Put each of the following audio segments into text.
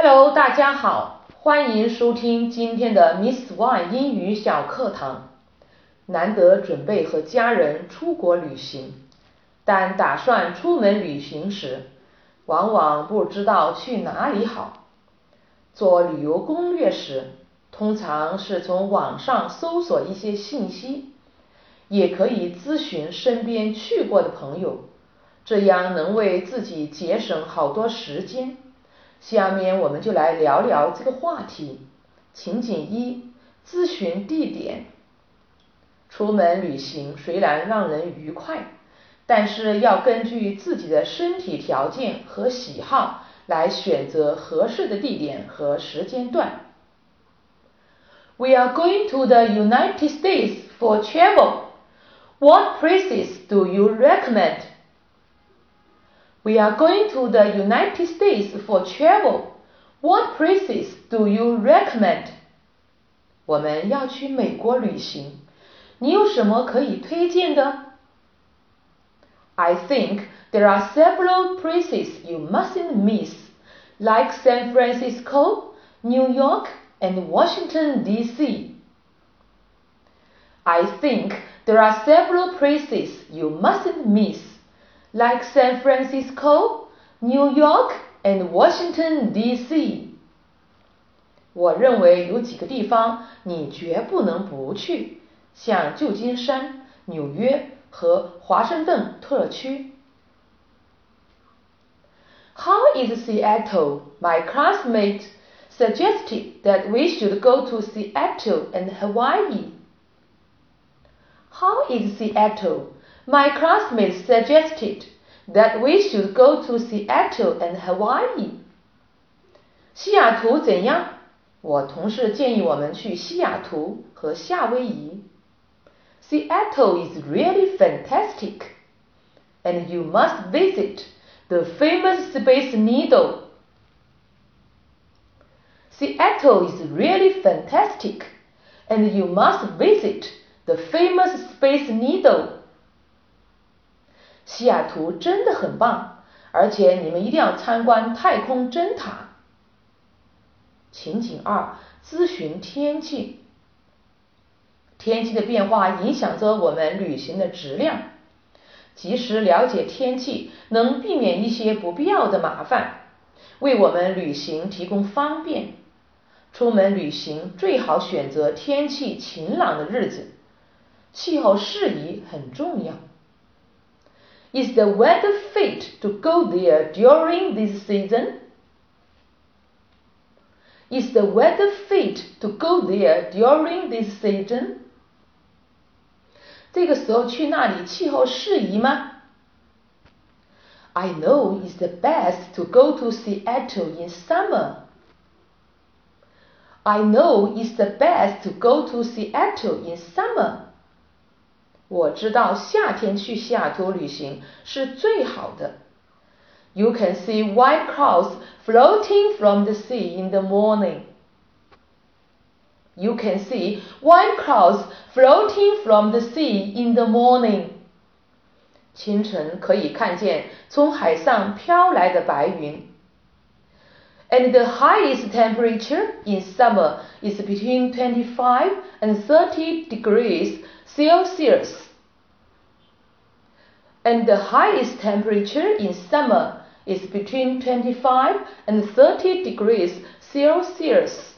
Hello，大家好，欢迎收听今天的 Miss One 英语小课堂。难得准备和家人出国旅行，但打算出门旅行时，往往不知道去哪里好。做旅游攻略时，通常是从网上搜索一些信息，也可以咨询身边去过的朋友，这样能为自己节省好多时间。下面我们就来聊聊这个话题。情景一：咨询地点。出门旅行虽然让人愉快，但是要根据自己的身体条件和喜好来选择合适的地点和时间段。We are going to the United States for travel. What places do you recommend? We are going to the United States for travel. What places do you recommend? 我们要去美国旅行，你有什么可以推荐的？I think there are several places you mustn't miss, like San Francisco, New York, and Washington, D.C. I think there are several places you mustn't miss, like San Francisco, New York, and Washington, D.C. 我认为有几个地方你绝不能不去，像旧金山、纽约和华盛顿特区。How is Seattle? My classmate suggested that we should go to Seattle and Hawaii. How is Seattle? My classmates suggested that we should go to Seattle and Hawaii. 西雅图怎样？我同事建议我们去西雅图和夏威夷。Seattle is really fantastic, and you must visit the famous Space Needle. Seattle is really fantastic, and you must visit the famous Space Needle. 西雅图真的很棒，而且你们一定要参观太空针塔。情景二：咨询天气。天气的变化影响着我们旅行的质量，及时了解天气能避免一些不必要的麻烦，为我们旅行提供方便。出门旅行最好选择天气晴朗的日子，气候适宜很重要。Is the weather fit to go there during this season? Is the weather fit to go there during this season? 这个时候去那里气候适宜吗？I know it's the best to go to Seattle in summer. I know it's the best to go to Seattle in summer. 我知道夏天去西雅图旅行是最好的。You can see white clouds floating from the sea in the morning. You can see white clouds floating from the sea in the morning. 清晨可以看见从海上飘来的白云。 And the highest temperature in summer is between 25 and 30 degrees Celsius. And the highest temperature in summer is between 25 and 30 degrees Celsius.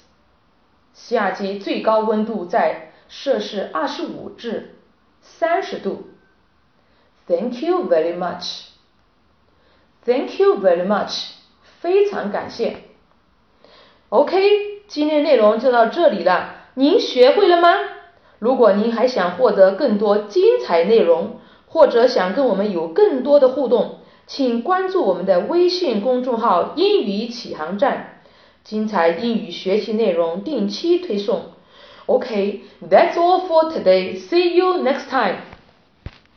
夏季最高温度在摄氏二十五至三十度。Thank you very much. Thank you very much. 非常感谢。OK，今天内容就到这里了。您学会了吗？如果您还想获得更多精彩内容，或者想跟我们有更多的互动，请关注我们的微信公众号“英语启航站”。精彩英语学习内容定期推送。OK，that's all for today. See you next time.